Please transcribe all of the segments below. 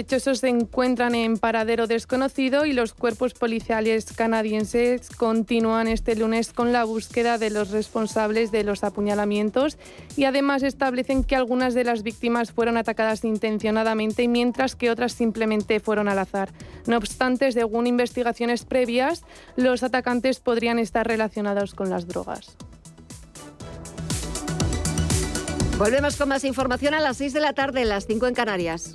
sospechosos se encuentran en paradero desconocido y los cuerpos policiales canadienses continúan este lunes con la búsqueda de los responsables de los apuñalamientos y además establecen que algunas de las víctimas fueron atacadas intencionadamente mientras que otras simplemente fueron al azar. No obstante, según investigaciones previas, los atacantes podrían estar relacionados con las drogas. Volvemos con más información a las 6 de la tarde, las 5 en Canarias.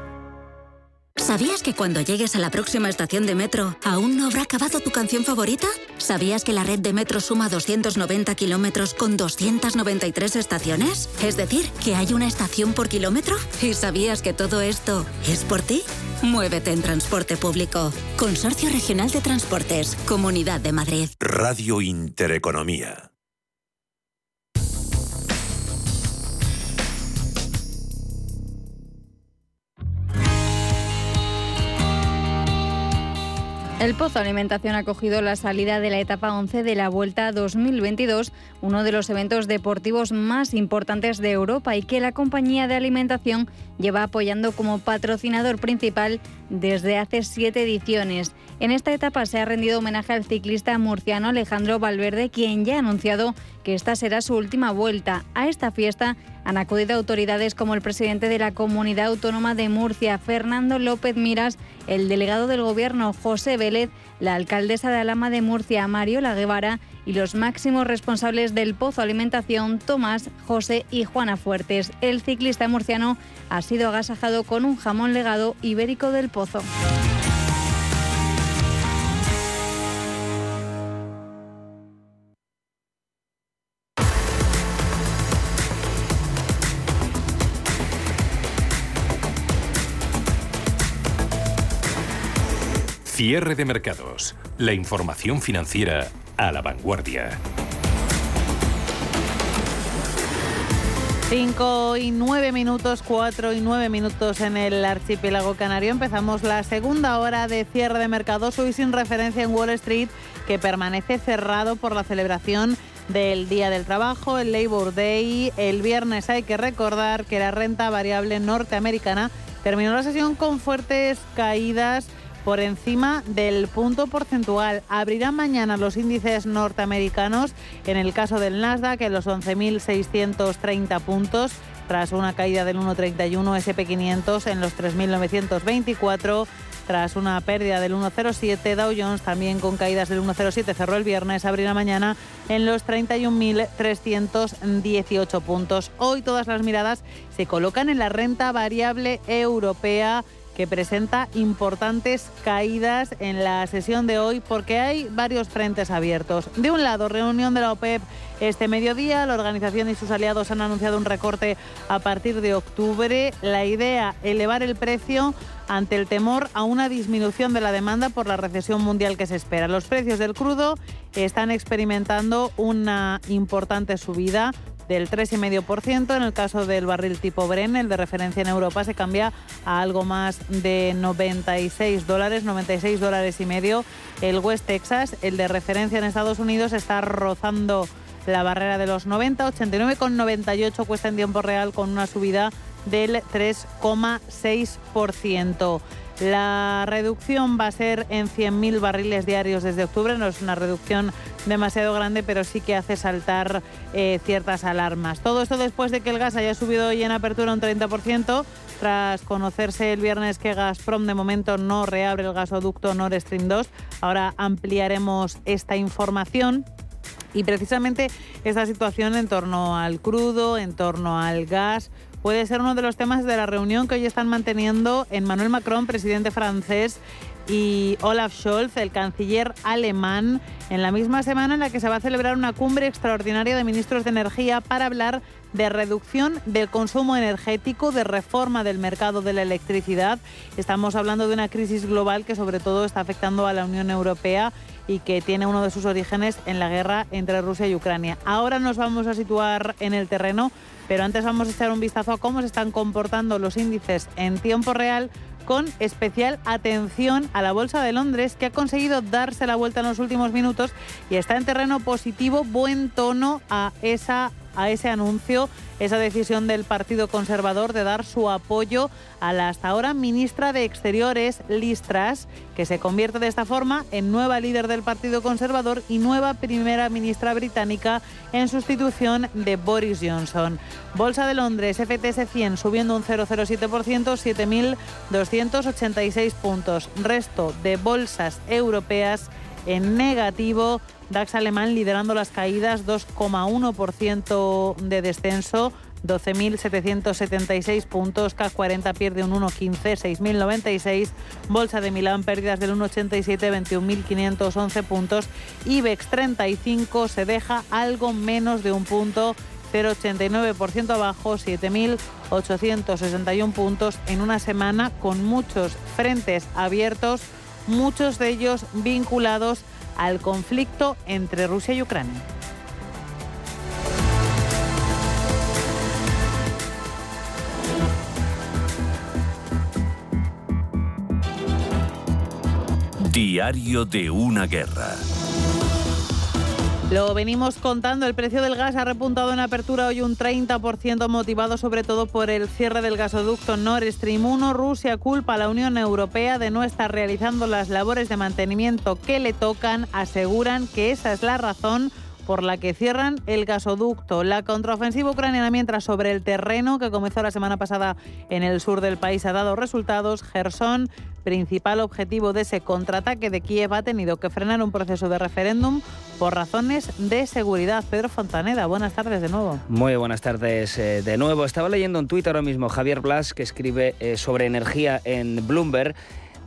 ¿Sabías que cuando llegues a la próxima estación de metro aún no habrá acabado tu canción favorita? ¿Sabías que la red de metro suma 290 kilómetros con 293 estaciones? Es decir, que hay una estación por kilómetro. ¿Y sabías que todo esto es por ti? Muévete en transporte público. Consorcio Regional de Transportes, Comunidad de Madrid. Radio Intereconomía. El Pozo Alimentación ha cogido la salida de la etapa 11 de la Vuelta 2022, uno de los eventos deportivos más importantes de Europa y que la compañía de alimentación lleva apoyando como patrocinador principal desde hace siete ediciones. En esta etapa se ha rendido homenaje al ciclista murciano Alejandro Valverde, quien ya ha anunciado que esta será su última vuelta. A esta fiesta han acudido autoridades como el presidente de la Comunidad Autónoma de Murcia, Fernando López Miras, el delegado del Gobierno, José Vélez, la alcaldesa de Alama de Murcia, Mario La Guevara, y los máximos responsables del Pozo Alimentación, Tomás, José y Juana Fuertes. El ciclista murciano ha sido agasajado con un jamón legado ibérico del Pozo. Cierre de mercados. La información financiera a la vanguardia. 5 y 9 minutos, 4 y 9 minutos en el archipiélago canario. Empezamos la segunda hora de cierre de mercados, hoy sin referencia en Wall Street, que permanece cerrado por la celebración del Día del Trabajo, el Labor Day. El viernes hay que recordar que la renta variable norteamericana terminó la sesión con fuertes caídas por encima del punto porcentual. Abrirán mañana los índices norteamericanos, en el caso del Nasdaq, en los 11.630 puntos, tras una caída del 1,31 SP500 en los 3.924 tras una pérdida del 1,07. Dow Jones también con caídas del 1,07 cerró el viernes, abrirá mañana en los 31.318 puntos. Hoy todas las miradas se colocan en la renta variable europea que presenta importantes caídas en la sesión de hoy porque hay varios frentes abiertos. De un lado, reunión de la OPEP este mediodía, la organización y sus aliados han anunciado un recorte a partir de octubre. La idea, elevar el precio ante el temor a una disminución de la demanda por la recesión mundial que se espera. Los precios del crudo están experimentando una importante subida del 3,5%. En el caso del barril tipo Bren, el de referencia en Europa, se cambia a algo más de 96 dólares, 96 dólares y medio. El West Texas, el de referencia en Estados Unidos, está rozando la barrera de los 90, 89,98 cuesta en tiempo real con una subida del 3,6%. La reducción va a ser en 100.000 barriles diarios desde octubre. No es una reducción demasiado grande, pero sí que hace saltar eh, ciertas alarmas. Todo esto después de que el gas haya subido hoy en apertura un 30%, tras conocerse el viernes que Gazprom de momento no reabre el gasoducto Nord Stream 2. Ahora ampliaremos esta información. Y precisamente esta situación en torno al crudo, en torno al gas, puede ser uno de los temas de la reunión que hoy están manteniendo Emmanuel Macron, presidente francés, y Olaf Scholz, el canciller alemán, en la misma semana en la que se va a celebrar una cumbre extraordinaria de ministros de energía para hablar de reducción del consumo energético, de reforma del mercado de la electricidad. Estamos hablando de una crisis global que sobre todo está afectando a la Unión Europea y que tiene uno de sus orígenes en la guerra entre Rusia y Ucrania. Ahora nos vamos a situar en el terreno, pero antes vamos a echar un vistazo a cómo se están comportando los índices en tiempo real con especial atención a la Bolsa de Londres, que ha conseguido darse la vuelta en los últimos minutos y está en terreno positivo, buen tono a esa a ese anuncio, esa decisión del Partido Conservador de dar su apoyo a la hasta ahora ministra de Exteriores, Liz Truss, que se convierte de esta forma en nueva líder del Partido Conservador y nueva primera ministra británica en sustitución de Boris Johnson. Bolsa de Londres, FTS 100 subiendo un 0,07%, 7.286 puntos. Resto de bolsas europeas en negativo. DAX alemán liderando las caídas, 2,1% de descenso. 12.776 puntos, CAC 40 pierde un 1,15, 6.096, Bolsa de Milán pérdidas del 1,87, 21.511 puntos, IBEX 35 se deja algo menos de un punto, 0,89% abajo, 7.861 puntos en una semana con muchos frentes abiertos muchos de ellos vinculados al conflicto entre Rusia y Ucrania. Diario de una guerra. Lo venimos contando, el precio del gas ha repuntado en apertura hoy un 30%, motivado sobre todo por el cierre del gasoducto Nord Stream 1. Rusia culpa a la Unión Europea de no estar realizando las labores de mantenimiento que le tocan. Aseguran que esa es la razón por la que cierran el gasoducto. La contraofensiva ucraniana, mientras sobre el terreno que comenzó la semana pasada en el sur del país, ha dado resultados. Gerson, principal objetivo de ese contraataque de Kiev, ha tenido que frenar un proceso de referéndum por razones de seguridad. Pedro Fontaneda, buenas tardes de nuevo. Muy buenas tardes eh, de nuevo. Estaba leyendo un tuit ahora mismo Javier Blas que escribe eh, sobre energía en Bloomberg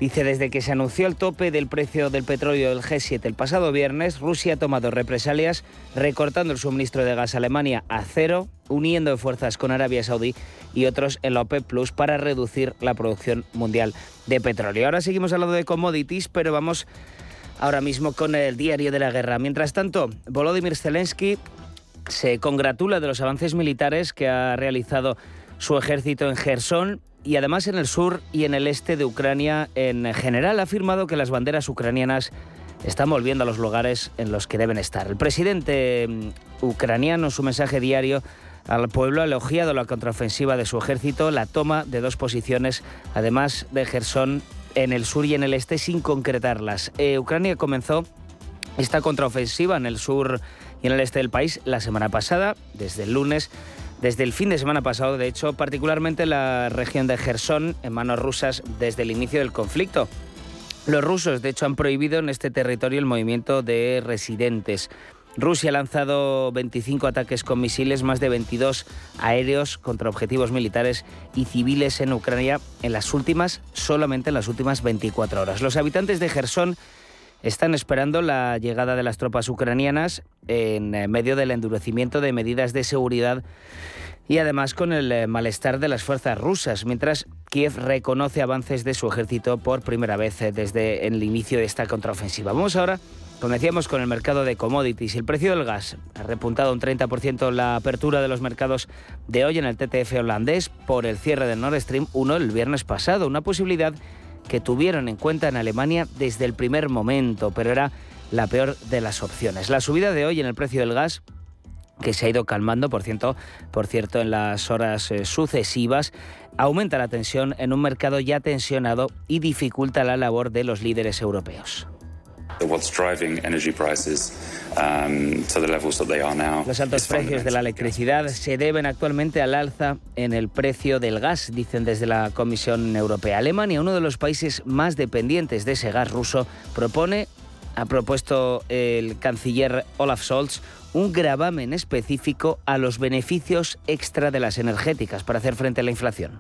Dice, desde que se anunció el tope del precio del petróleo del G7 el pasado viernes, Rusia ha tomado represalias recortando el suministro de gas a Alemania a cero, uniendo fuerzas con Arabia Saudí y otros en la OPEP Plus para reducir la producción mundial de petróleo. Ahora seguimos hablando de commodities, pero vamos ahora mismo con el diario de la guerra. Mientras tanto, Volodymyr Zelensky se congratula de los avances militares que ha realizado su ejército en Gerson y además en el sur y en el este de Ucrania en general ha afirmado que las banderas ucranianas están volviendo a los lugares en los que deben estar. El presidente mm, ucraniano en su mensaje diario al pueblo ha elogiado la contraofensiva de su ejército, la toma de dos posiciones, además de Gerson en el sur y en el este, sin concretarlas. Eh, Ucrania comenzó esta contraofensiva en el sur y en el este del país la semana pasada, desde el lunes desde el fin de semana pasado, de hecho, particularmente la región de Gerson en manos rusas desde el inicio del conflicto. Los rusos, de hecho, han prohibido en este territorio el movimiento de residentes. Rusia ha lanzado 25 ataques con misiles, más de 22 aéreos contra objetivos militares y civiles en Ucrania en las últimas, solamente en las últimas 24 horas. Los habitantes de Gerson están esperando la llegada de las tropas ucranianas en medio del endurecimiento de medidas de seguridad y además con el eh, malestar de las fuerzas rusas, mientras Kiev reconoce avances de su ejército por primera vez eh, desde el inicio de esta contraofensiva. Vamos ahora como con el mercado de commodities. El precio del gas ha repuntado un 30% la apertura de los mercados de hoy en el TTF holandés por el cierre del Nord Stream 1 el viernes pasado. Una posibilidad que tuvieron en cuenta en Alemania desde el primer momento, pero era la peor de las opciones. La subida de hoy en el precio del gas que se ha ido calmando, por cierto, por cierto en las horas eh, sucesivas, aumenta la tensión en un mercado ya tensionado y dificulta la labor de los líderes europeos. Los altos precios de la electricidad se deben actualmente al alza en el precio del gas, dicen desde la Comisión Europea. Alemania, uno de los países más dependientes de ese gas ruso, propone, ha propuesto el canciller Olaf Scholz, un gravamen específico a los beneficios extra de las energéticas para hacer frente a la inflación.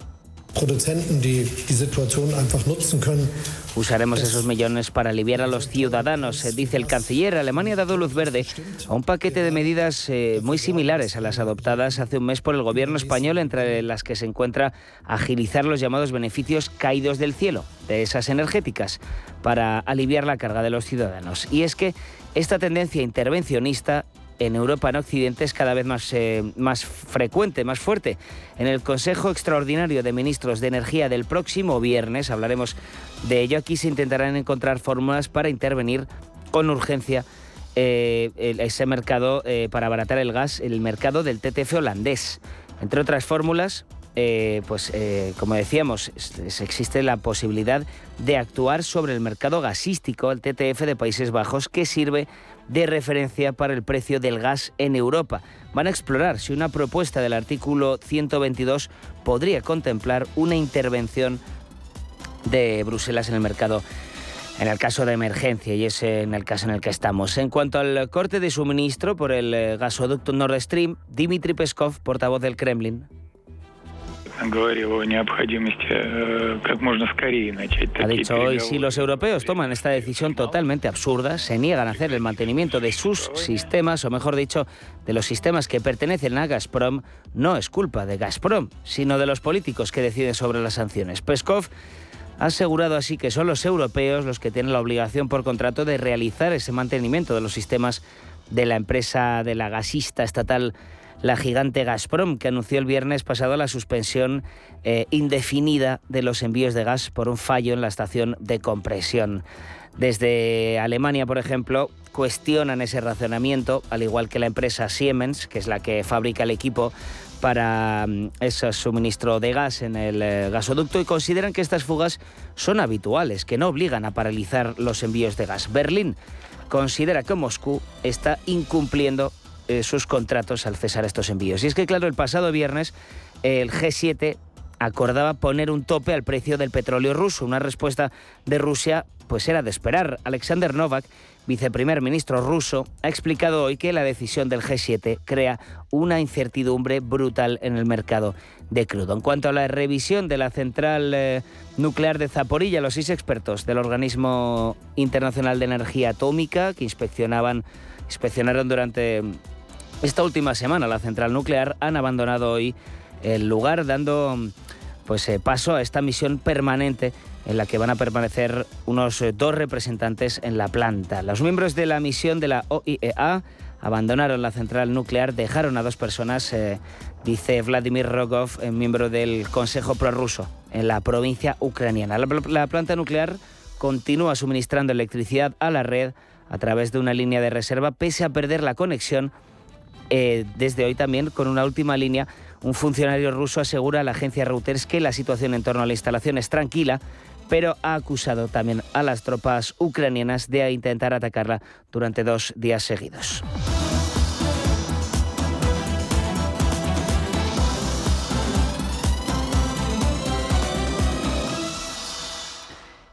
Usaremos esos millones para aliviar a los ciudadanos, eh, dice el canciller. Alemania ha dado luz verde a un paquete de medidas eh, muy similares a las adoptadas hace un mes por el gobierno español, entre las que se encuentra agilizar los llamados beneficios caídos del cielo de esas energéticas para aliviar la carga de los ciudadanos. Y es que esta tendencia intervencionista en Europa, en Occidente, es cada vez más, eh, más frecuente, más fuerte. En el Consejo Extraordinario de Ministros de Energía del próximo viernes, hablaremos de ello, aquí se intentarán encontrar fórmulas para intervenir con urgencia eh, ese mercado eh, para abaratar el gas, el mercado del TTF holandés. Entre otras fórmulas, eh, pues como decíamos, existe la posibilidad de actuar sobre el mercado gasístico, el TTF de Países Bajos, que sirve de referencia para el precio del gas en Europa. Van a explorar si una propuesta del artículo 122 podría contemplar una intervención de Bruselas en el mercado en el caso de emergencia, y es en el caso en el que estamos. En cuanto al corte de suministro por el eh, gasoducto Nord Stream, Dmitry Peskov, portavoz del Kremlin, ha dicho hoy, si los europeos toman esta decisión totalmente absurda, se niegan a hacer el mantenimiento de sus sistemas, o mejor dicho, de los sistemas que pertenecen a Gazprom, no es culpa de Gazprom, sino de los políticos que deciden sobre las sanciones. Peskov ha asegurado así que son los europeos los que tienen la obligación por contrato de realizar ese mantenimiento de los sistemas de la empresa de la gasista estatal la gigante Gazprom, que anunció el viernes pasado la suspensión eh, indefinida de los envíos de gas por un fallo en la estación de compresión. Desde Alemania, por ejemplo, cuestionan ese razonamiento, al igual que la empresa Siemens, que es la que fabrica el equipo para mm, ese suministro de gas en el eh, gasoducto y consideran que estas fugas son habituales, que no obligan a paralizar los envíos de gas. Berlín considera que Moscú está incumpliendo eh, sus contratos al cesar estos envíos. Y es que, claro, el pasado viernes el G7 acordaba poner un tope al precio del petróleo ruso. Una respuesta de Rusia pues era de esperar. Alexander Novak, viceprimer ministro ruso, ha explicado hoy que la decisión del G7 crea una incertidumbre brutal en el mercado de crudo. En cuanto a la revisión de la central eh, nuclear de Zaporilla, los seis expertos del Organismo Internacional de Energía Atómica que inspeccionaban inspeccionaron durante esta última semana la central nuclear han abandonado hoy el lugar dando pues eh, paso a esta misión permanente en la que van a permanecer unos eh, dos representantes en la planta. Los miembros de la misión de la OIEA abandonaron la central nuclear, dejaron a dos personas, eh, dice Vladimir Rogov, miembro del Consejo Prorruso en la provincia ucraniana. la planta nuclear continúa suministrando electricidad a la red a través de una línea de reserva, pese a perder la conexión eh, desde hoy también con una última línea. Un funcionario ruso asegura a la agencia Reuters que la situación en torno a la instalación es tranquila, pero ha acusado también a las tropas ucranianas de intentar atacarla durante dos días seguidos.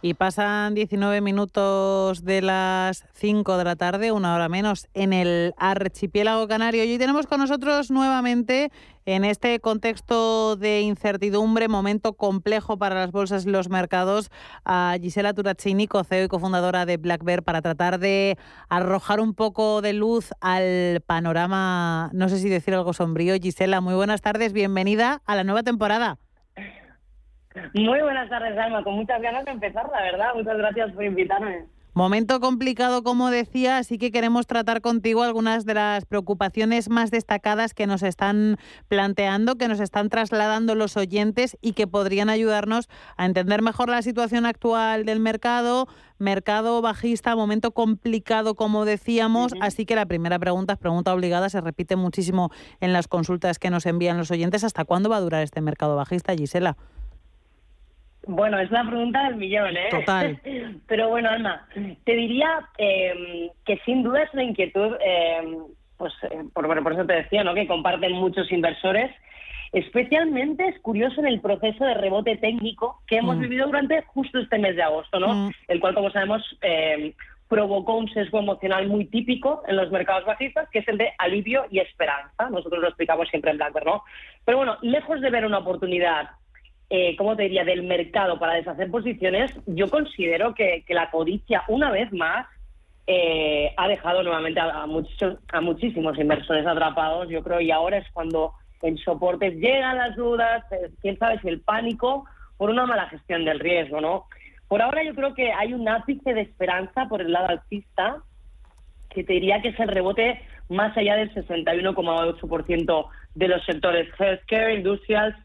Y pasan 19 minutos de las 5 de la tarde, una hora menos, en el archipiélago canario. Y hoy tenemos con nosotros nuevamente, en este contexto de incertidumbre, momento complejo para las bolsas y los mercados, a Gisela Turaccini, CEO y cofundadora de Black Bear, para tratar de arrojar un poco de luz al panorama, no sé si decir algo sombrío. Gisela, muy buenas tardes, bienvenida a la nueva temporada. Muy buenas tardes, Alma. Con muchas ganas de empezar, la verdad. Muchas gracias por invitarme. Momento complicado, como decía, así que queremos tratar contigo algunas de las preocupaciones más destacadas que nos están planteando, que nos están trasladando los oyentes y que podrían ayudarnos a entender mejor la situación actual del mercado, mercado bajista, momento complicado, como decíamos. Así que la primera pregunta es pregunta obligada, se repite muchísimo en las consultas que nos envían los oyentes. ¿Hasta cuándo va a durar este mercado bajista, Gisela? Bueno, es la pregunta del millón, ¿eh? Total. Pero bueno, Alma, te diría eh, que sin duda es una inquietud, eh, pues eh, por, por eso te decía, ¿no? Que comparten muchos inversores. Especialmente es curioso en el proceso de rebote técnico que hemos Mm. vivido durante justo este mes de agosto, ¿no? Mm. El cual, como sabemos, eh, provocó un sesgo emocional muy típico en los mercados bajistas, que es el de alivio y esperanza. Nosotros lo explicamos siempre en Blackbird, ¿no? Pero bueno, lejos de ver una oportunidad eh, ¿cómo te diría?, del mercado para deshacer posiciones, yo considero que, la codicia, una vez más, eh, ha dejado nuevamente a, a muchos, a muchísimos inversores atrapados, yo creo, y ahora es cuando en soportes llegan las dudas, eh, quién sabe si el pánico por una mala gestión del riesgo, ¿no? Por ahora yo creo que hay un ápice de esperanza por el lado alcista, que te diría que es el rebote más allá del 61,8% de los sectores healthcare, industrials,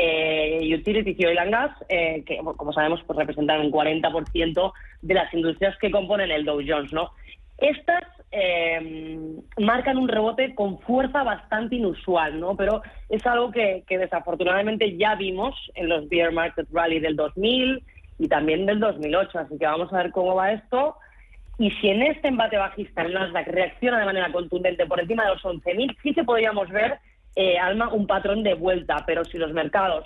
eh, utilities y oil and gas, eh, que como sabemos pues representan un 40% de las industrias que componen el Dow Jones, ¿no? Estas eh, marcan un rebote con fuerza bastante inusual, ¿no? Pero es algo que, que desafortunadamente ya vimos en los bear market rally del 2000 y también del 2008, así que vamos a ver cómo va esto. Y si en este embate bajista el Nasdaq reacciona de manera contundente por encima de los 11.000, sí que podríamos ver, eh, Alma, un patrón de vuelta. Pero si los mercados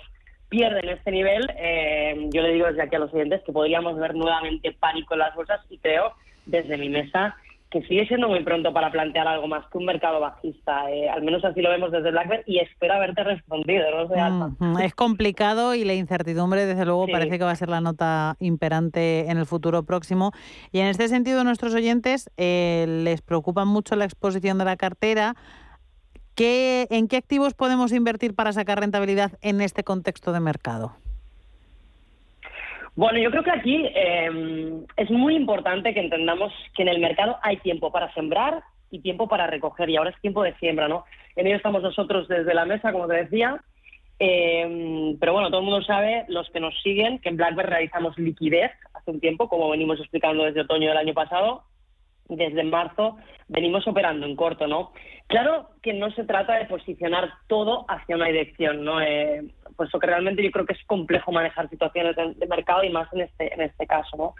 pierden este nivel, eh, yo le digo desde aquí a los oyentes que podríamos ver nuevamente pánico en las bolsas y creo, desde mi mesa, que sigue siendo muy pronto para plantear algo más que un mercado bajista. Eh, al menos así lo vemos desde Blackbird y espero haberte respondido, no sé, Alma. Mm, Es complicado y la incertidumbre, desde luego, Sí. parece que va a ser la nota imperante en el futuro próximo. Y en este sentido, a nuestros oyentes eh, les preocupa mucho la exposición de la cartera. ¿Qué, ¿En qué activos podemos invertir para sacar rentabilidad en este contexto de mercado? Bueno, yo creo que aquí eh, es muy importante que entendamos que en el mercado hay tiempo para sembrar y tiempo para recoger, y ahora es tiempo de siembra, ¿no? En ello estamos nosotros desde la mesa, como te decía, eh, pero bueno, todo el mundo sabe, los que nos siguen, que en Blackbird realizamos liquidez hace un tiempo, como venimos explicando desde otoño del año pasado, desde marzo venimos operando en corto, ¿no? Claro que no se trata de posicionar todo hacia una dirección, ¿no? Eh, por eso que realmente yo creo que es complejo manejar situaciones de, de mercado y más en este, en este caso, ¿no?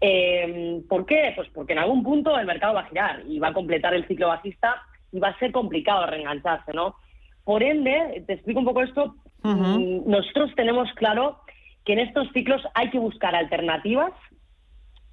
Eh, ¿Por qué? Pues porque en algún punto el mercado va a girar y va a completar el ciclo bajista y va a ser complicado reengancharse, ¿no? Por ende, te explico un poco esto, mm, nosotros tenemos claro que en estos ciclos hay que buscar alternativas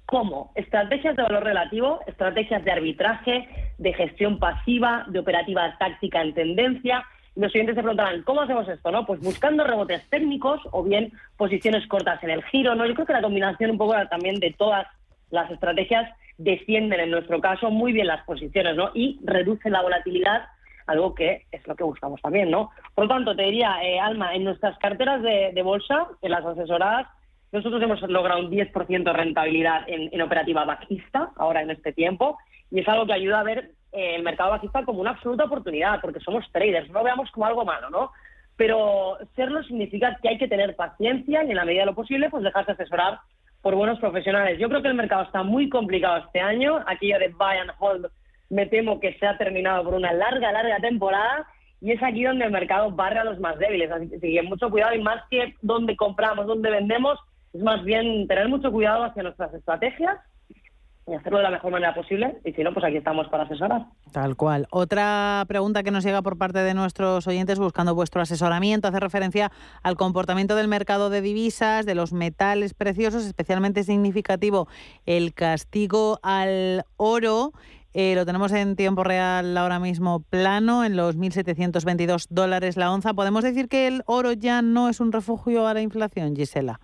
como estrategias de valor relativo, estrategias de arbitraje, de gestión pasiva, de operativa táctica en tendencia. Los siguientes se preguntarán, ¿cómo hacemos esto? no? Pues buscando rebotes técnicos o bien posiciones cortas en el giro. ¿no? Yo creo que la combinación un poco también de todas las estrategias defienden en nuestro caso muy bien las posiciones ¿no? y reducen la volatilidad, algo que es lo que buscamos también. ¿no? Por lo tanto, te diría, eh, Alma, en nuestras carteras de, de bolsa, en las asesoradas, nosotros hemos logrado un 10% de rentabilidad en, en operativa bajista ahora en este tiempo y es algo que ayuda a ver eh, el mercado bajista como una absoluta oportunidad porque somos traders, no lo veamos como algo malo, ¿no? Pero serlo significa que hay que tener paciencia y en la medida de lo posible pues dejarse asesorar por buenos profesionales. Yo creo que el mercado está muy complicado este año, aquello de buy and hold me temo que se ha terminado por una larga, larga temporada y es aquí donde el mercado barre a los más débiles. Así que mucho cuidado y más que dónde compramos, dónde vendemos, es más bien tener mucho cuidado hacia nuestras estrategias y hacerlo de la mejor manera posible. Y si no, pues aquí estamos para asesorar. Tal cual. Otra pregunta que nos llega por parte de nuestros oyentes buscando vuestro asesoramiento hace referencia al comportamiento del mercado de divisas, de los metales preciosos, especialmente significativo el castigo al oro. Eh, lo tenemos en tiempo real ahora mismo plano, en los 1.722 dólares la onza. ¿Podemos decir que el oro ya no es un refugio a la inflación, Gisela?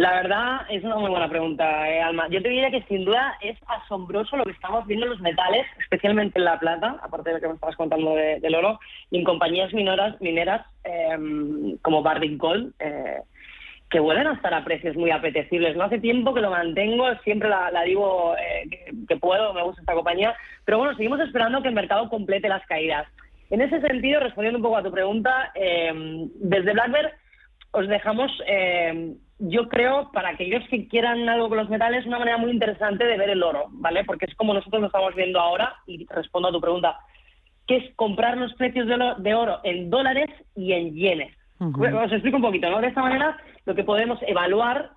La verdad es una muy buena pregunta, eh, Alma. Yo te diría que sin duda es asombroso lo que estamos viendo en los metales, especialmente en la plata, aparte de lo que me estabas contando del oro, y en compañías mineras, mineras em, como Barrick Gold, eh, que vuelven a estar a precios muy apetecibles. No hace tiempo que lo mantengo, siempre la, digo eh, que, puedo, me gusta esta compañía, pero bueno, seguimos esperando que el mercado complete las caídas. En ese sentido, respondiendo un poco a tu pregunta, em, desde Blackbird os dejamos em, yo creo, para aquellos que quieran algo con los metales, una manera muy interesante de ver el oro, ¿vale? Porque es como nosotros lo estamos viendo ahora, y respondo a tu pregunta, que es comprar los precios de oro, en dólares y en yenes. Os explico un poquito, ¿no? De esta manera, lo que podemos evaluar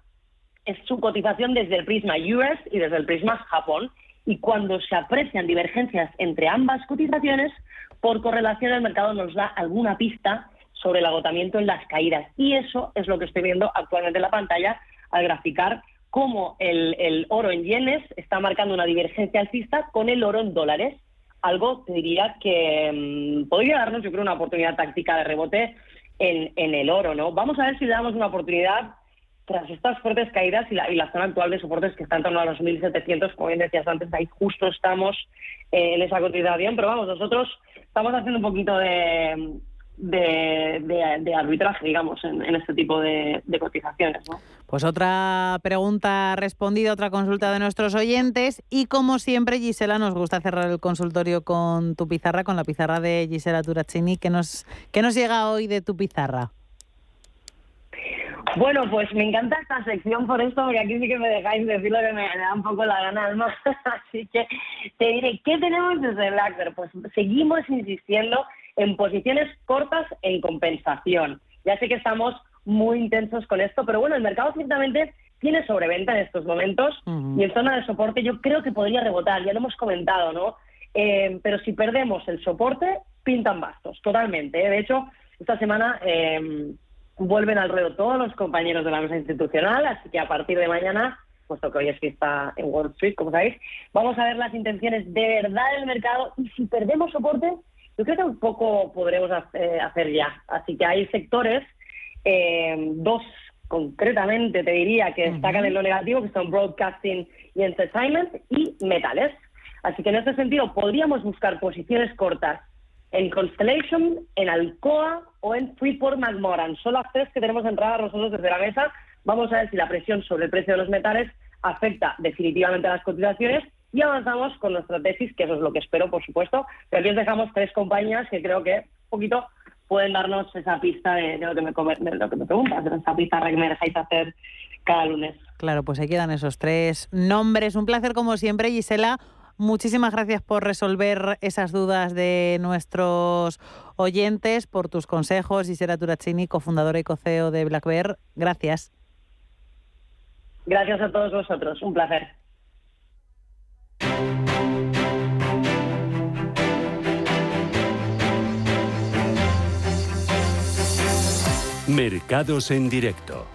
es su cotización desde el prisma US y desde el prisma Japón. Y cuando se aprecian divergencias entre ambas cotizaciones, por correlación el mercado nos da alguna pista sobre el agotamiento en las caídas. Y eso es lo que estoy viendo actualmente en la pantalla al graficar cómo el, oro en yenes está marcando una divergencia alcista con el oro en dólares. Algo, te diría, que mm, podría darnos, yo creo, una oportunidad táctica de rebote en, el oro, ¿no? Vamos a ver si le damos una oportunidad tras estas fuertes caídas y la, zona actual de soportes que está en torno a los 1.700, como bien decías antes, ahí justo estamos eh, en esa cotización, pero vamos, nosotros estamos haciendo un poquito de, de, arbitraje, digamos, en, este tipo de, cotizaciones. ¿no? Pues otra pregunta respondida, otra consulta de nuestros oyentes y como siempre, Gisela, nos gusta cerrar el consultorio con tu pizarra, con la pizarra de Gisela Turaccini. ¿Qué nos, qué nos llega hoy de tu pizarra? Bueno, pues me encanta esta sección por esto, porque aquí sí que me dejáis decir lo que me, da un poco la gana, ¿no? Así que te diré, ¿qué tenemos desde Blackbird? Pues seguimos insistiendo en posiciones cortas en compensación. Ya sé que estamos muy intensos con esto, pero bueno, el mercado ciertamente tiene sobreventa en estos momentos y en zona de soporte yo creo que podría rebotar, ya lo hemos comentado, ¿no? Eh, pero si perdemos el soporte, pintan bastos, totalmente. ¿eh? De hecho, esta semana eh, vuelven al ruedo todos los compañeros de la mesa institucional, así que a partir de mañana, puesto que hoy es fiesta en Wall Street, como sabéis, vamos a ver las intenciones de verdad del mercado y si perdemos soporte, yo creo que un poco podremos eh, hacer ya. Así que hay sectores, eh, dos concretamente te diría que destacan en lo negativo, que son broadcasting y entertainment y metales. Así que en ese sentido podríamos buscar posiciones cortas en Constellation, en Alcoa o en Freeport McMoran. Son las tres que tenemos entradas nosotros desde la mesa. Vamos a ver si la presión sobre el precio de los metales afecta definitivamente a las cotizaciones y avanzamos con nuestra tesis, que eso es lo que espero, por supuesto. Pero aquí os dejamos tres compañías que creo que un poquito pueden darnos esa pista de, lo, que me, de lo que me preguntas, de esa pista que me dejáis hacer cada lunes. Claro, pues ahí quedan esos tres nombres. Un placer como siempre, Gisela. Muchísimas gracias por resolver esas dudas de nuestros oyentes, por tus consejos. Gisela Turaccini, cofundadora y coceo de Black Bear. Gracias. Gracias a todos vosotros. Un placer. Mercados en directo.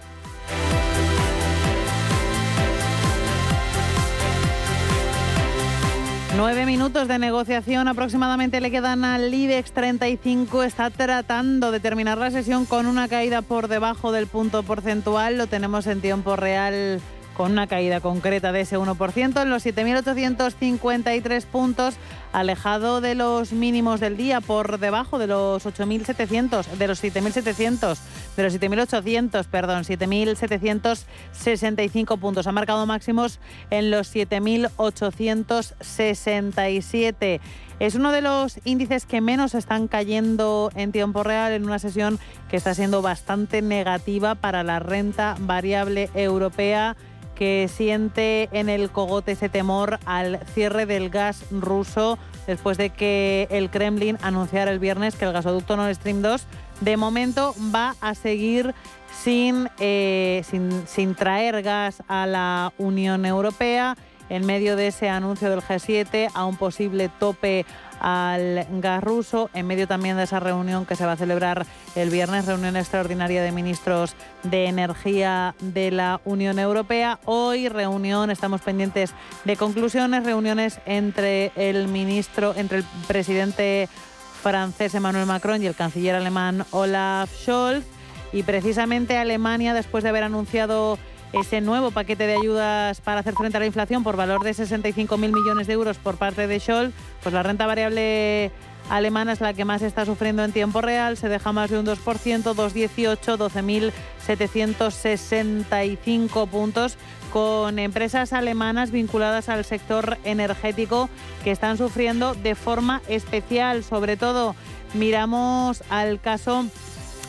Nueve minutos de negociación aproximadamente le quedan al IBEX 35. Está tratando de terminar la sesión con una caída por debajo del punto porcentual. Lo tenemos en tiempo real con una caída concreta de ese 1% en los 7.853 puntos, alejado de los mínimos del día, por debajo de los 8.700, de los 7.700, de los 7.800, perdón, 7.765 puntos. Ha marcado máximos en los 7.867. Es uno de los índices que menos están cayendo en tiempo real en una sesión que está siendo bastante negativa para la renta variable europea que siente en el cogote ese temor al cierre del gas ruso después de que el Kremlin anunciara el viernes que el gasoducto Nord Stream 2 de momento va a seguir sin, eh, sin, sin traer gas a la Unión Europea. En medio de ese anuncio del G7 a un posible tope al gas ruso, en medio también de esa reunión que se va a celebrar el viernes, reunión extraordinaria de ministros de energía de la Unión Europea. Hoy reunión, estamos pendientes de conclusiones, reuniones entre el ministro, entre el presidente francés Emmanuel Macron y el canciller alemán Olaf Scholz. Y precisamente Alemania, después de haber anunciado ese nuevo paquete de ayudas para hacer frente a la inflación por valor de 65.000 millones de euros por parte de Scholl, pues la renta variable alemana es la que más está sufriendo en tiempo real, se deja más de un 2%, 2,18, 12.765 puntos, con empresas alemanas vinculadas al sector energético que están sufriendo de forma especial. Sobre todo miramos al caso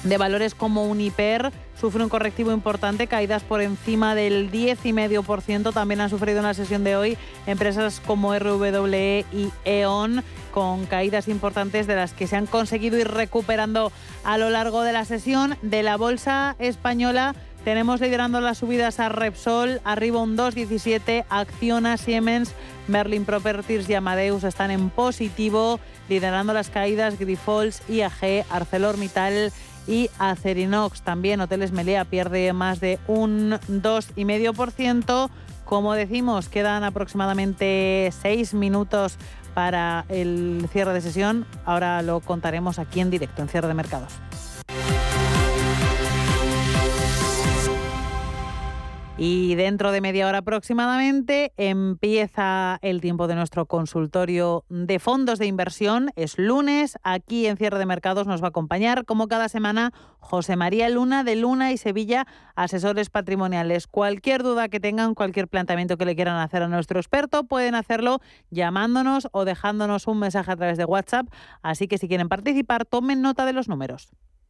de valores como Uniper, sufre un correctivo importante, caídas por encima del 10,5%. También han sufrido en la sesión de hoy empresas como RWE y E.ON con caídas importantes de las que se han conseguido ir recuperando a lo largo de la sesión de la bolsa española. Tenemos liderando las subidas a Repsol, arriba un 2,17, Acciona, Siemens, Merlin Properties y Amadeus están en positivo, liderando las caídas Grifols, IAG, ArcelorMittal y Acerinox. También Hoteles Melea pierde más de un 2,5%. Como decimos, quedan aproximadamente seis minutos para el cierre de sesión. Ahora lo contaremos aquí en directo, en cierre de mercados. Y dentro de media hora aproximadamente empieza el tiempo de nuestro consultorio de fondos de inversión. Es lunes, aquí en Cierre de Mercados nos va a acompañar, como cada semana, José María Luna de Luna y Sevilla, asesores patrimoniales. Cualquier duda que tengan, cualquier planteamiento que le quieran hacer a nuestro experto, pueden hacerlo llamándonos o dejándonos un mensaje a través de WhatsApp. Así que si quieren participar, tomen nota de los números.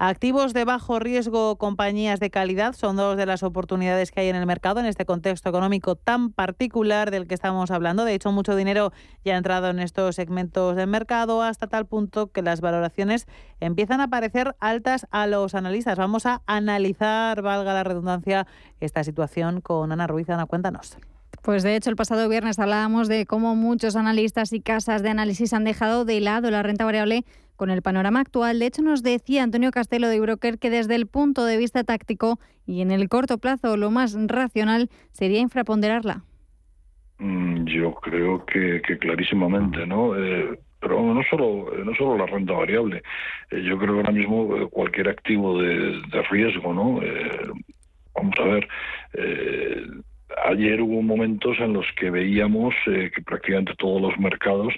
Activos de bajo riesgo, compañías de calidad, son dos de las oportunidades que hay en el mercado en este contexto económico tan particular del que estamos hablando. De hecho, mucho dinero ya ha entrado en estos segmentos del mercado hasta tal punto que las valoraciones empiezan a parecer altas a los analistas. Vamos a analizar, valga la redundancia, esta situación con Ana Ruiz. Ana, cuéntanos. Pues de hecho, el pasado viernes hablábamos de cómo muchos analistas y casas de análisis han dejado de lado la renta variable con el panorama actual. De hecho, nos decía Antonio Castelo de Broker que desde el punto de vista táctico y en el corto plazo lo más racional sería infraponderarla. Mm, yo creo que, clarísimamente, ¿no? Eh, pero no solo no solo la renta variable. Eh, yo creo que ahora mismo eh, cualquier activo de riesgo, ¿no? vamos a ver ayer hubo momentos en los que veíamos eh, que prácticamente todos los mercados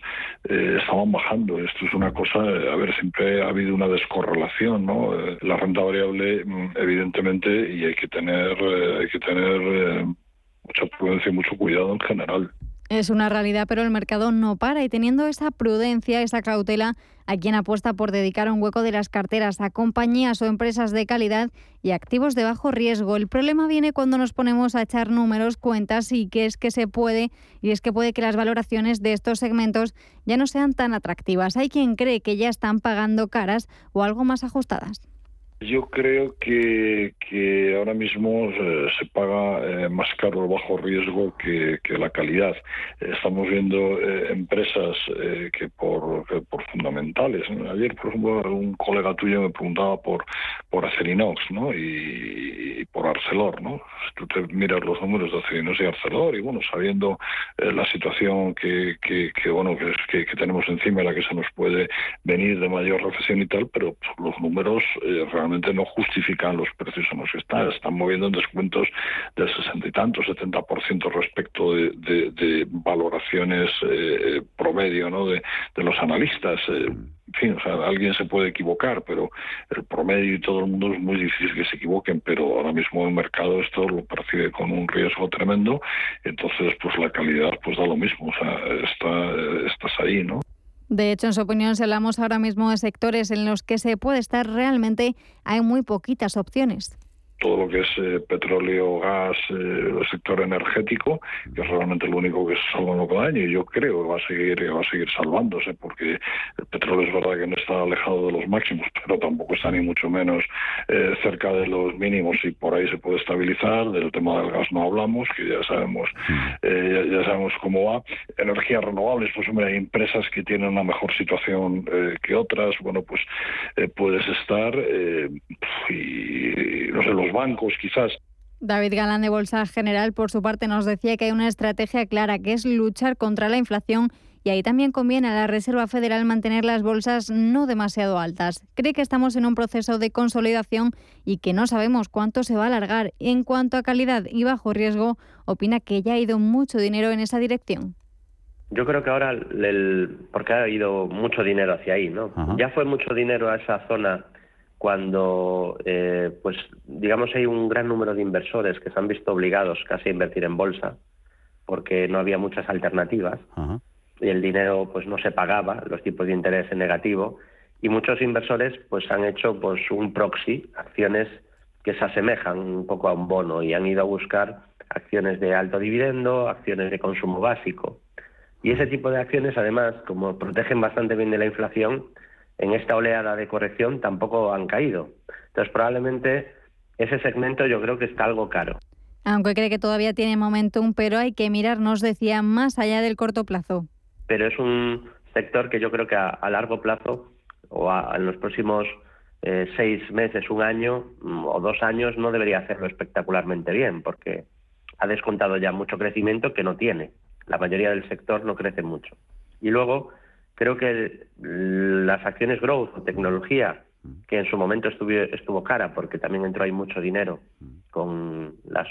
eh, estaban bajando. Esto es una cosa, a ver, siempre ha habido una descorrelación, ¿no? Eh, la renta variable, mm, evidentemente, y hay que tener, hay que tener mucha prudencia y mucho cuidado en general. Es una realidad, pero el mercado no para y teniendo esa prudencia, esa cautela, a quien apuesta por dedicar un hueco de las carteras a compañías o empresas de calidad y activos de bajo riesgo. El problema viene cuando nos ponemos a echar números, cuentas y que es que se puede y es que puede que las valoraciones de estos segmentos ya no sean tan atractivas. Hay quien cree que ya están pagando caras o algo más ajustadas. Yo creo que, que ahora mismo eh, se paga eh, más caro el bajo riesgo que, la calidad. estamos viendo eh, empresas que por, por fundamentales. Ayer, por ejemplo, un colega tuyo me preguntaba por, por Acerinox ¿no? y, por Arcelor. ¿no? Si tú te miras los números de Acerinox y Arcelor, y bueno, sabiendo la situación que, que, bueno, que, que, tenemos encima, la que se nos puede venir de mayor recesión y tal, pero los números realmente no justifican los precios en los que están. Están moviendo en descuentos del sesenta y tanto, 70% respecto de, de, valoraciones eh, promedio ¿no? de, los analistas. Eh, en fin, o sea, alguien se puede equivocar, pero el promedio y todo el mundo es muy difícil que se equivoquen, pero ahora mismo el mercado esto lo percibe con un riesgo tremendo, entonces pues la calidad pues da lo mismo, o sea, está, estás ahí, ¿no? De hecho, en su opinión, si hablamos ahora mismo de sectores en los que se puede estar realmente, hay muy poquitas opciones todo lo que es eh, petróleo, gas, eh, el sector energético, que es realmente lo único que se salva en lo que año. Y yo creo que va a seguir, va a seguir salvándose, porque el petróleo es verdad que no está alejado de los máximos, pero tampoco está ni mucho menos eh, cerca de los mínimos y por ahí se puede estabilizar. Del tema del gas no hablamos, que ya sabemos, ya, sabemos cómo va. Energías renovables, pues hombre, hay empresas que tienen una mejor situación que otras. Bueno, pues puedes estar y no sé, los bancos quizás. David Galán de Bolsa General, por su parte, nos decía que hay una estrategia clara, que es luchar contra la inflación y ahí también conviene a la Reserva Federal mantener las bolsas no demasiado altas. Cree que estamos en un proceso de consolidación y que no sabemos cuánto se va a alargar. En cuanto a calidad y bajo riesgo, opina que ya ha ido mucho dinero en esa dirección. Yo creo que ahora, el, porque ha ido mucho dinero hacia ahí, ¿no? Ya fue mucho dinero a esa zona cuando, eh, pues, digamos, hay un gran número de inversores que se han visto obligados casi a invertir en bolsa porque no había muchas alternativas. Y el dinero, pues, no se pagaba, los tipos de interés en negativo. Y muchos inversores, pues, han hecho, pues, un proxy, acciones que se asemejan un poco a un bono y han ido a buscar acciones de alto dividendo, acciones de consumo básico. Y ese tipo de acciones, además, como protegen bastante bien de la inflación, en esta oleada de corrección tampoco han caído. Entonces, probablemente ese segmento yo creo que está algo caro. Aunque cree que todavía tiene momentum, pero hay que mirar, nos decía, más allá del corto plazo. Pero es un sector que yo creo que a, largo plazo o en los próximos eh, seis meses, un año mm, o dos años no debería hacerlo espectacularmente bien, porque ha descontado ya mucho crecimiento que no tiene. La mayoría del sector no crece mucho. Y luego Creo que las acciones growth tecnología, que en su momento estuvo, estuvo cara porque también entró ahí mucho dinero con las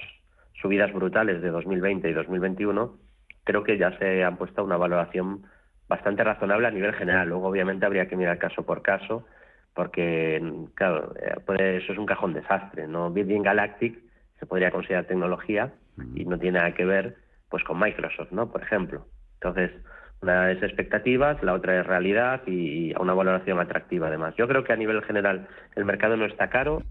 subidas brutales de 2020 y 2021, creo que ya se han puesto una valoración bastante razonable a nivel general. Luego, obviamente, habría que mirar caso por caso, porque, claro, eh, eso es un cajón desastre. ¿no? Virgin Galactic se podría considerar tecnología y no tiene nada que ver pues con Microsoft, ¿no? Por ejemplo. Entonces, una es expectativas, la otra es realidad y a una valoración atractiva además. Yo creo que a nivel general el mercado no está caro.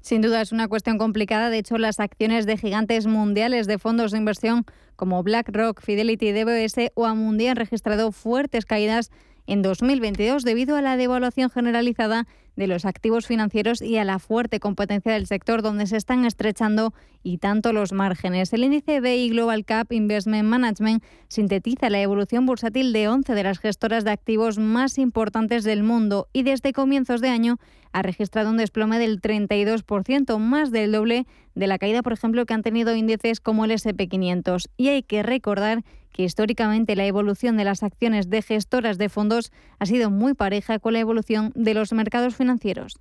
Sin duda es una cuestión complicada. De hecho, las acciones de gigantes mundiales de fondos de inversión como BlackRock, Fidelity, DBS o Amundi han registrado fuertes caídas en 2022 debido a la devaluación generalizada de los activos financieros y a la fuerte competencia del sector donde se están estrechando y tanto los márgenes. El índice BI Global Cap Investment Management sintetiza la evolución bursátil de 11 de las gestoras de activos más importantes del mundo y desde comienzos de año ha registrado un desplome del 32%, más del doble de la caída, por ejemplo, que han tenido índices como el SP500. Y hay que recordar que históricamente la evolución de las acciones de gestoras de fondos ha sido muy pareja con la evolución de los mercados financieros.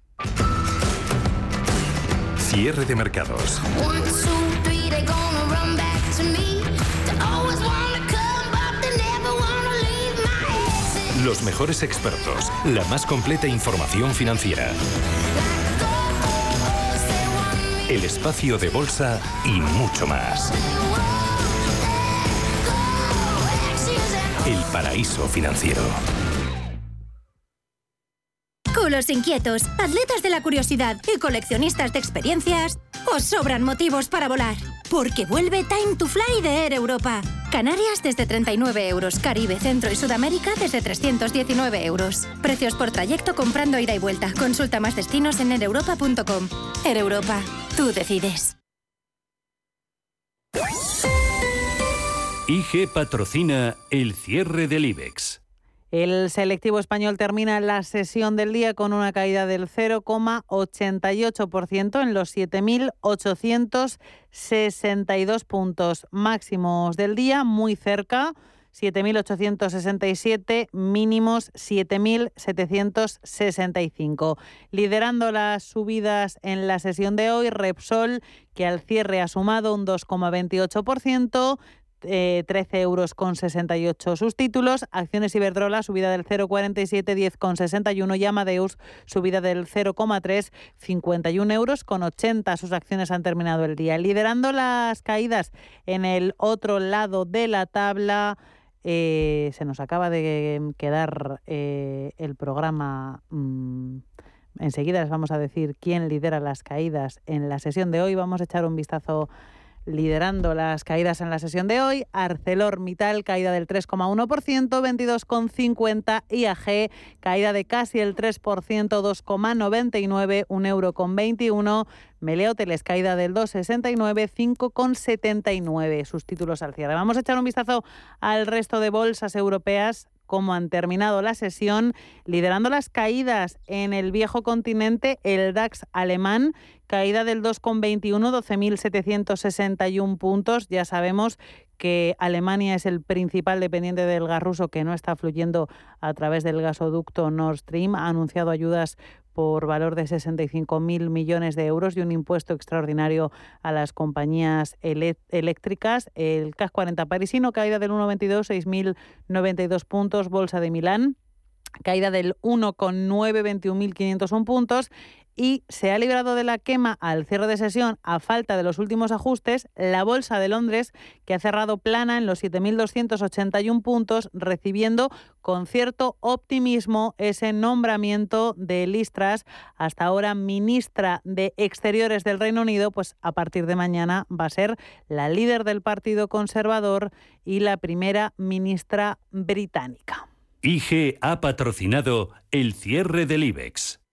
Cierre de mercados. Los mejores expertos, la más completa información financiera. El espacio de bolsa y mucho más. El paraíso financiero. Culos inquietos, atletas de la curiosidad y coleccionistas de experiencias, os sobran motivos para volar. Porque vuelve Time to Fly de Air Europa. Canarias desde 39 euros, Caribe, Centro y Sudamérica desde 319 euros. Precios por trayecto comprando ida y vuelta. Consulta más destinos en aereuropa.com. Air Europa, tú decides. IG patrocina el cierre del IBEX. El selectivo español termina la sesión del día con una caída del 0,88% en los 7.862 puntos máximos del día, muy cerca. 7.867, mínimos 7.765. Liderando las subidas en la sesión de hoy, Repsol, que al cierre ha sumado un 2,28%, 13 euros con 68 sus títulos. Acciones Iberdrola, subida del 0,47, 10,61 y Amadeus, subida del 0,3, 51 euros con 80. Sus acciones han terminado el día. Liderando las caídas en el otro lado de la tabla. Eh, se nos acaba de quedar eh, el programa. Mm, enseguida les vamos a decir quién lidera las caídas en la sesión de hoy. Vamos a echar un vistazo liderando las caídas en la sesión de hoy. ArcelorMittal, caída del 3,1%, 22,50. IAG, caída de casi el 3%, 2,99, 1 euro con 21. Meleoteles, caída del 2,69, 5,79 sus títulos al cierre. Vamos a echar un vistazo al resto de bolsas europeas cómo han terminado la sesión, liderando las caídas en el viejo continente, el DAX alemán, caída del 2,21, 12.761 puntos. Ya sabemos que Alemania es el principal dependiente del gas ruso que no está fluyendo a través del gasoducto Nord Stream. Ha anunciado ayudas por valor de 65.000 millones de euros y un impuesto extraordinario a las compañías eléctricas. El CAC 40 parisino, caída del 1,22, 6.092 puntos. Bolsa de Milán, caída del 1,9, 21.501 puntos y se ha librado de la quema al cierre de sesión a falta de los últimos ajustes la Bolsa de Londres, que ha cerrado plana en los 7.281 puntos, recibiendo con cierto optimismo ese nombramiento de Listras, hasta ahora ministra de Exteriores del Reino Unido, pues a partir de mañana va a ser la líder del Partido Conservador y la primera ministra británica. IG ha patrocinado el cierre del IBEX.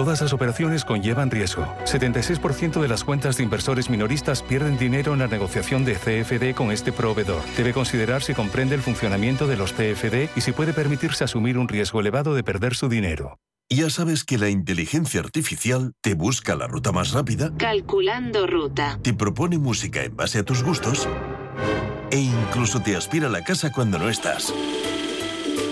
Todas las operaciones conllevan riesgo. 76% de las cuentas de inversores minoristas pierden dinero en la negociación de CFD con este proveedor. Debe considerar si comprende el funcionamiento de los CFD y si puede permitirse asumir un riesgo elevado de perder su dinero. Ya sabes que la inteligencia artificial te busca la ruta más rápida. Calculando ruta. Te propone música en base a tus gustos. E incluso te aspira a la casa cuando no estás.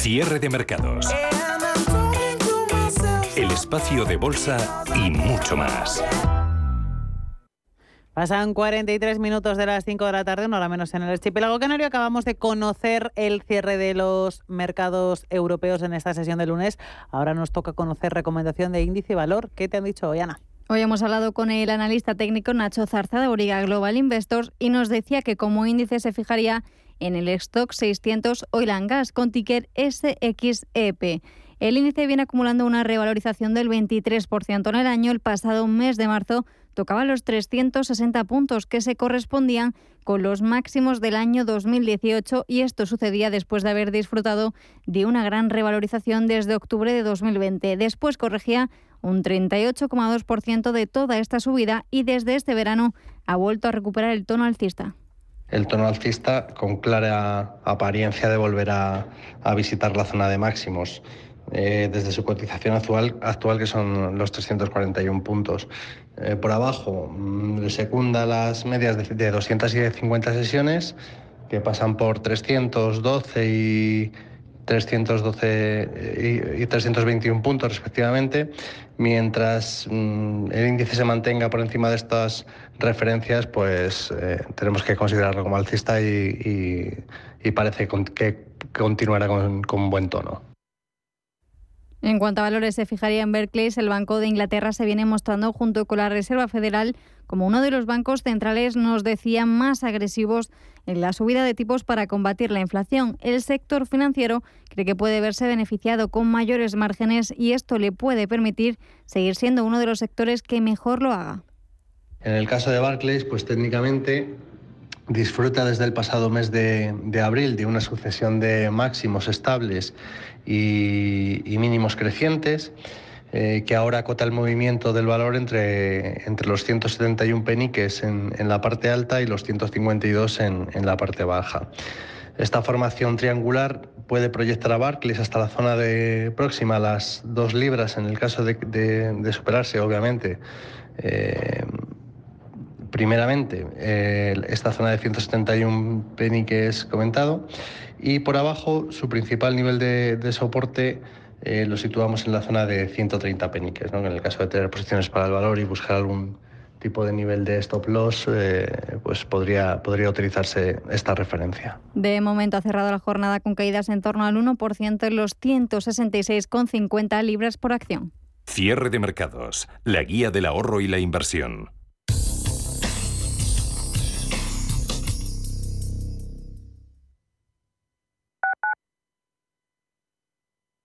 Cierre de mercados. El espacio de bolsa y mucho más. Pasan 43 minutos de las 5 de la tarde, una hora menos en el archipiélago canario. Acabamos de conocer el cierre de los mercados europeos en esta sesión de lunes. Ahora nos toca conocer recomendación de índice y valor. ¿Qué te han dicho hoy, Ana? Hoy hemos hablado con el analista técnico Nacho Zarza de Origa Global Investors y nos decía que como índice se fijaría en el stock 600 Oil and Gas con ticker SXEP. El índice viene acumulando una revalorización del 23% en el año. El pasado mes de marzo tocaba los 360 puntos que se correspondían con los máximos del año 2018 y esto sucedía después de haber disfrutado de una gran revalorización desde octubre de 2020. Después corregía un 38,2% de toda esta subida y desde este verano ha vuelto a recuperar el tono alcista el tono alcista con clara apariencia de volver a, visitar la zona de máximos. Eh, desde su cotización actual, actual, que son los 341 puntos. Eh, por abajo mm, secunda las medias de, de 250 sesiones, que pasan por 312 y 312 y, 321 puntos respectivamente, mientras mm, el índice se mantenga por encima de estas referencias, pues eh, tenemos que considerarlo como alcista y, parece que continuará con, con buen tono. En cuanto a valores se fijaría en Berkeley, el Banco de Inglaterra se viene mostrando junto con la Reserva Federal como uno de los bancos centrales, nos decía, más agresivos en la subida de tipos para combatir la inflación. El sector financiero cree que puede verse beneficiado con mayores márgenes y esto le puede permitir seguir siendo uno de los sectores que mejor lo haga. En el caso de Barclays, pues técnicamente disfruta desde el pasado mes de, abril de una sucesión de máximos estables y, mínimos crecientes. Eh, que ahora acota el movimiento del valor entre, entre los 171 peniques en, la parte alta y los 152 en, en, la parte baja. Esta formación triangular puede proyectar a Barclays hasta la zona de, próxima a las 2 libras en el caso de, de superarse, obviamente. Eh, primeramente eh, esta zona de 171 penny que es comentado y por abajo su principal nivel de, soporte eh, lo situamos en la zona de 130 peniques, ¿no? en el caso de tener posiciones para el valor y buscar algún tipo de nivel de stop loss, eh, pues podría, podría utilizarse esta referencia. De momento ha cerrado la jornada con caídas en torno al 1% en los 166,50 libras por acción. Cierre de mercados, la guía del ahorro y la inversión.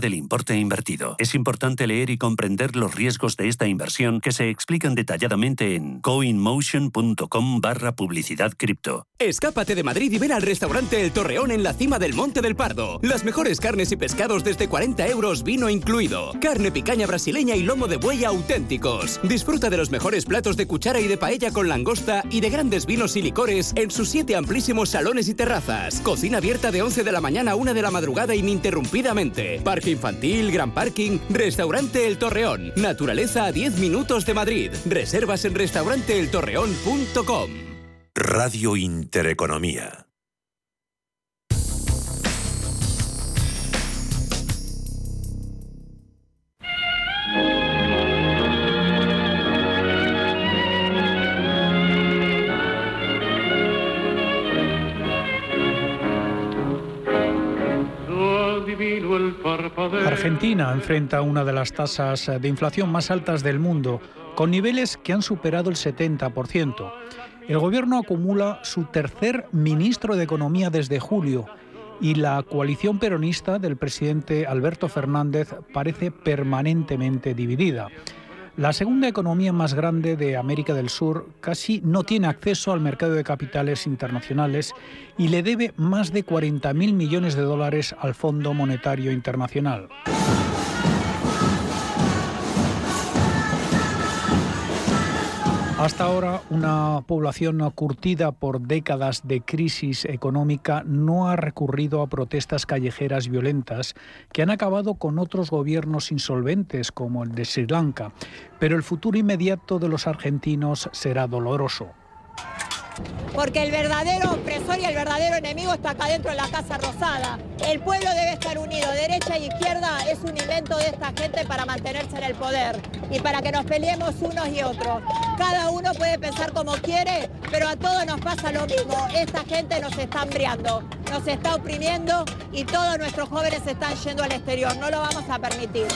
del importe invertido. Es importante leer y comprender los riesgos de esta inversión que se explican detalladamente en coinmotion.com barra publicidad cripto. Escápate de Madrid y ven al restaurante El Torreón en la cima del Monte del Pardo. Las mejores carnes y pescados desde 40 euros, vino incluido. Carne picaña brasileña y lomo de buey auténticos. Disfruta de los mejores platos de cuchara y de paella con langosta y de grandes vinos y licores en sus siete amplísimos salones y terrazas. Cocina abierta de 11 de la mañana a 1 de la madrugada ininterrumpidamente. Infantil, gran parking, restaurante El Torreón. Naturaleza a 10 minutos de Madrid. Reservas en restauranteeltorreón.com. Radio Intereconomía. Argentina enfrenta una de las tasas de inflación más altas del mundo, con niveles que han superado el 70%. El gobierno acumula su tercer ministro de Economía desde julio y la coalición peronista del presidente Alberto Fernández parece permanentemente dividida. La segunda economía más grande de América del Sur casi no tiene acceso al mercado de capitales internacionales y le debe más de 40.000 millones de dólares al Fondo Monetario Internacional. Hasta ahora, una población curtida por décadas de crisis económica no ha recurrido a protestas callejeras violentas que han acabado con otros gobiernos insolventes como el de Sri Lanka, pero el futuro inmediato de los argentinos será doloroso porque el verdadero opresor y el verdadero enemigo está acá dentro de la Casa Rosada. El pueblo debe estar unido, derecha y izquierda es un invento de esta gente para mantenerse en el poder y para que nos peleemos unos y otros. Cada uno puede pensar como quiere, pero a todos nos pasa lo mismo. Esta gente nos está hambriando, nos está oprimiendo y todos nuestros jóvenes están yendo al exterior. No lo vamos a permitir.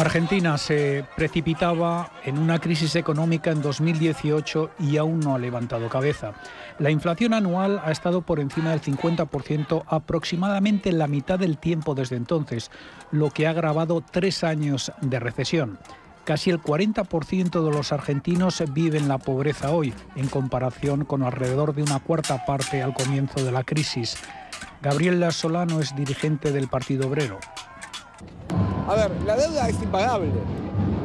Argentina se precipitaba en una crisis económica en 2018 y aún no ha levantado cabeza. La inflación anual ha estado por encima del 50% aproximadamente la mitad del tiempo desde entonces, lo que ha agravado tres años de recesión. Casi el 40% de los argentinos viven la pobreza hoy, en comparación con alrededor de una cuarta parte al comienzo de la crisis. Gabriela Solano es dirigente del Partido Obrero. A ver, la deuda es impagable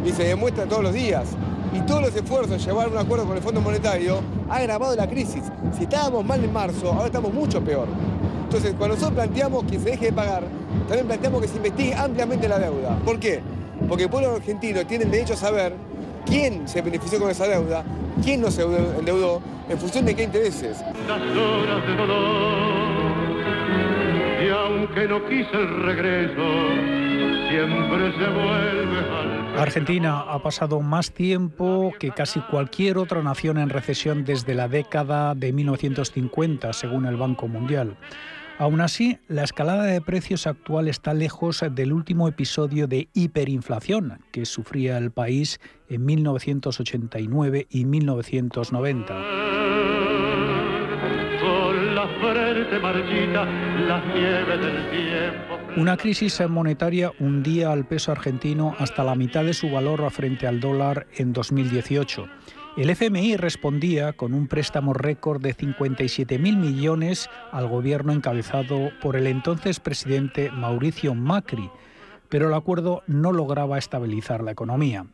y se demuestra todos los días. Y todos los esfuerzos de llevar un acuerdo con el Fondo Monetario ha agravado la crisis. Si estábamos mal en marzo, ahora estamos mucho peor. Entonces, cuando nosotros planteamos que se deje de pagar, también planteamos que se investigue ampliamente la deuda. ¿Por qué? Porque el pueblo argentino tiene el derecho a saber quién se benefició con esa deuda, quién no se endeudó, en función de qué intereses. y aunque no quise el regreso, Argentina ha pasado más tiempo que casi cualquier otra nación en recesión desde la década de 1950, según el Banco Mundial. Aún así, la escalada de precios actual está lejos del último episodio de hiperinflación que sufría el país en 1989 y 1990. Una crisis monetaria hundía al peso argentino hasta la mitad de su valor frente al dólar en 2018. El FMI respondía con un préstamo récord de 57.000 millones al gobierno encabezado por el entonces presidente Mauricio Macri, pero el acuerdo no lograba estabilizar la economía.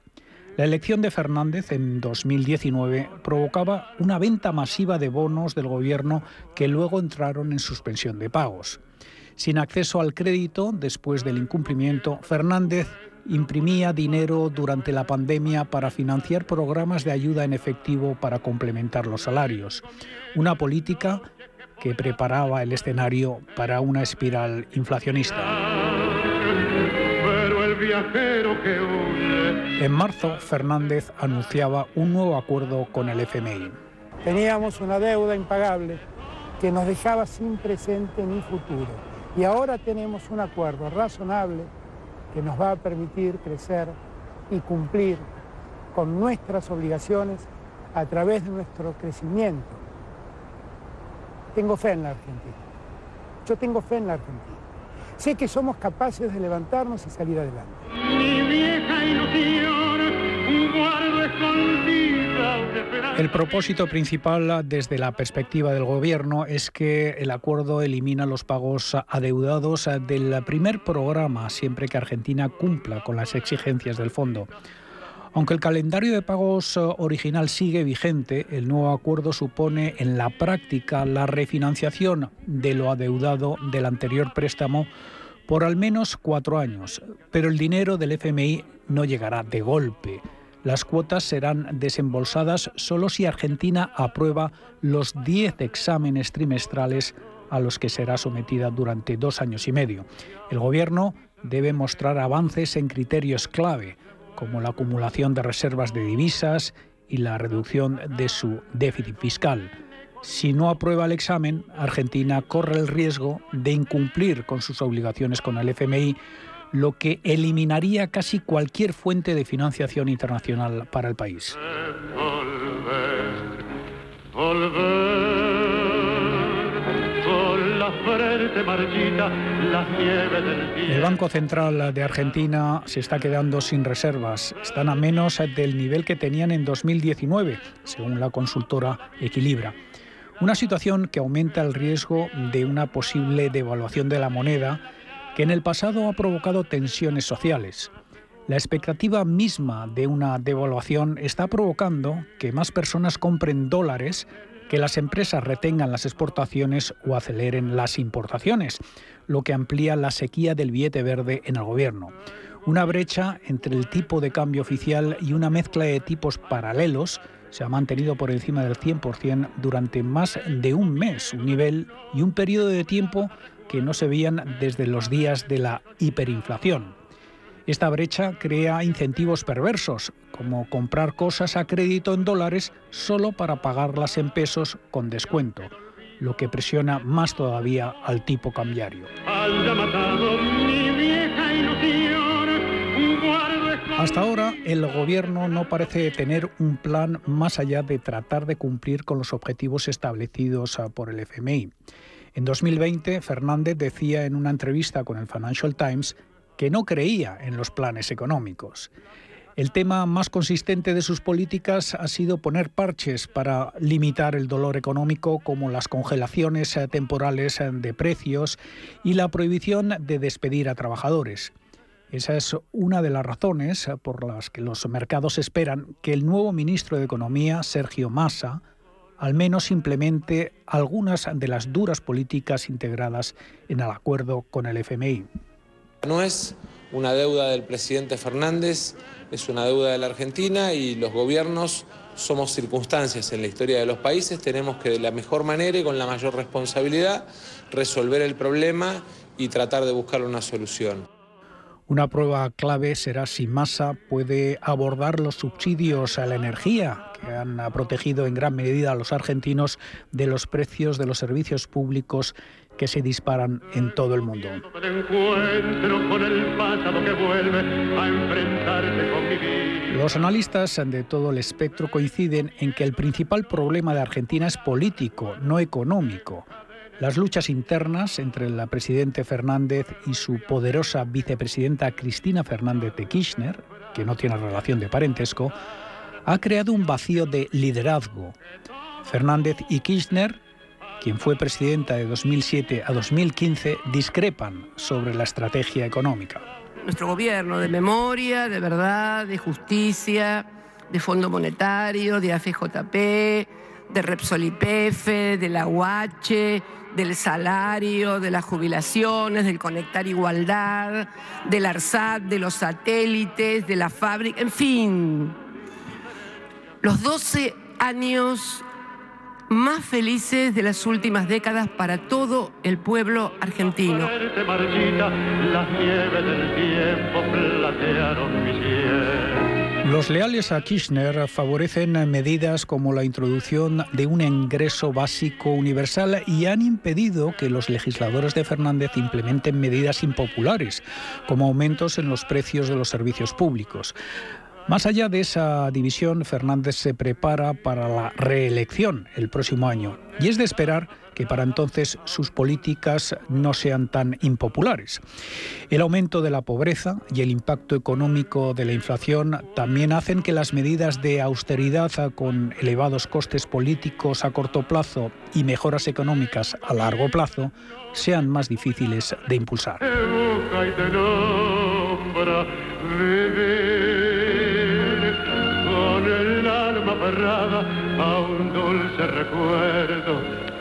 La elección de Fernández en 2019 provocaba una venta masiva de bonos del gobierno que luego entraron en suspensión de pagos. Sin acceso al crédito después del incumplimiento, Fernández imprimía dinero durante la pandemia para financiar programas de ayuda en efectivo para complementar los salarios. Una política que preparaba el escenario para una espiral inflacionista. En marzo, Fernández anunciaba un nuevo acuerdo con el FMI. Teníamos una deuda impagable que nos dejaba sin presente ni futuro. Y ahora tenemos un acuerdo razonable que nos va a permitir crecer y cumplir con nuestras obligaciones a través de nuestro crecimiento. Tengo fe en la Argentina. Yo tengo fe en la Argentina. Sé que somos capaces de levantarnos y salir adelante. El propósito principal desde la perspectiva del Gobierno es que el acuerdo elimina los pagos adeudados del primer programa siempre que Argentina cumpla con las exigencias del fondo. Aunque el calendario de pagos original sigue vigente, el nuevo acuerdo supone en la práctica la refinanciación de lo adeudado del anterior préstamo por al menos cuatro años, pero el dinero del FMI no llegará de golpe. Las cuotas serán desembolsadas solo si Argentina aprueba los 10 exámenes trimestrales a los que será sometida durante dos años y medio. El Gobierno debe mostrar avances en criterios clave, como la acumulación de reservas de divisas y la reducción de su déficit fiscal. Si no aprueba el examen, Argentina corre el riesgo de incumplir con sus obligaciones con el FMI, lo que eliminaría casi cualquier fuente de financiación internacional para el país. El Banco Central de Argentina se está quedando sin reservas. Están a menos del nivel que tenían en 2019, según la consultora Equilibra. Una situación que aumenta el riesgo de una posible devaluación de la moneda que en el pasado ha provocado tensiones sociales. La expectativa misma de una devaluación está provocando que más personas compren dólares, que las empresas retengan las exportaciones o aceleren las importaciones, lo que amplía la sequía del billete verde en el gobierno. Una brecha entre el tipo de cambio oficial y una mezcla de tipos paralelos se ha mantenido por encima del 100% durante más de un mes, un nivel y un periodo de tiempo que no se veían desde los días de la hiperinflación. Esta brecha crea incentivos perversos, como comprar cosas a crédito en dólares solo para pagarlas en pesos con descuento, lo que presiona más todavía al tipo cambiario. Hasta ahora, el gobierno no parece tener un plan más allá de tratar de cumplir con los objetivos establecidos ah, por el FMI. En 2020, Fernández decía en una entrevista con el Financial Times que no creía en los planes económicos. El tema más consistente de sus políticas ha sido poner parches para limitar el dolor económico, como las congelaciones eh, temporales eh, de precios y la prohibición de despedir a trabajadores. Esa es una de las razones eh, por las que los mercados esperan que el nuevo ministro de Economía, Sergio Massa, al menos implemente algunas de las duras políticas integradas en el acuerdo con el FMI. No es una deuda del presidente Fernández, es una deuda de la Argentina y los gobiernos somos circunstancias en la historia de los países, tenemos que de la mejor manera y con la mayor responsabilidad resolver el problema y tratar de buscar una solución. Una prueba clave será si Massa puede abordar los subsidios a la energía que han protegido en gran medida a los argentinos de los precios de los servicios públicos que se disparan en todo el mundo. Los analistas de todo el espectro coinciden en que el principal problema de Argentina es político, no económico. Las luchas internas entre el presidente Fernández y su poderosa vicepresidenta Cristina Fernández de Kirchner, que no tiene relación de parentesco, ha creado un vacío de liderazgo. Fernández y Kirchner quien fue presidenta de 2007 a 2015, discrepan sobre la estrategia económica. Nuestro gobierno de memoria, de verdad, de justicia, de Fondo Monetario, de AFJP, de Repsol IPF, de la UH, del salario, de las jubilaciones, del Conectar Igualdad, del ARSAT, de los satélites, de la fábrica, en fin. Los 12 años más felices de las últimas décadas para todo el pueblo argentino. Los leales a Kirchner favorecen medidas como la introducción de un ingreso básico universal y han impedido que los legisladores de Fernández implementen medidas impopulares, como aumentos en los precios de los servicios públicos. Más allá de esa división, Fernández se prepara para la reelección el próximo año y es de esperar que para entonces sus políticas no sean tan impopulares. El aumento de la pobreza y el impacto económico de la inflación también hacen que las medidas de austeridad con elevados costes políticos a corto plazo y mejoras económicas a largo plazo sean más difíciles de impulsar. a un dulce recuerdo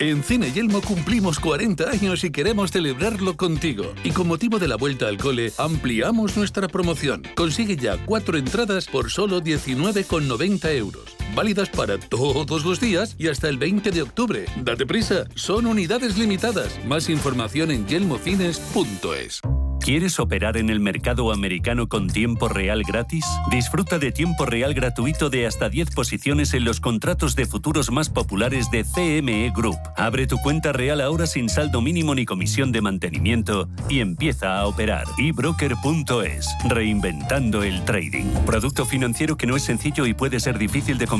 En Cine Yelmo cumplimos 40 años y queremos celebrarlo contigo. Y con motivo de la vuelta al cole, ampliamos nuestra promoción. Consigue ya cuatro entradas por solo 19,90 euros. Válidas para todos los días y hasta el 20 de octubre. Date prisa, son unidades limitadas. Más información en yelmocines.es. ¿Quieres operar en el mercado americano con tiempo real gratis? Disfruta de tiempo real gratuito de hasta 10 posiciones en los contratos de futuros más populares de CME Group. Abre tu cuenta real ahora sin saldo mínimo ni comisión de mantenimiento y empieza a operar. ebroker.es, reinventando el trading. Producto financiero que no es sencillo y puede ser difícil de comprender.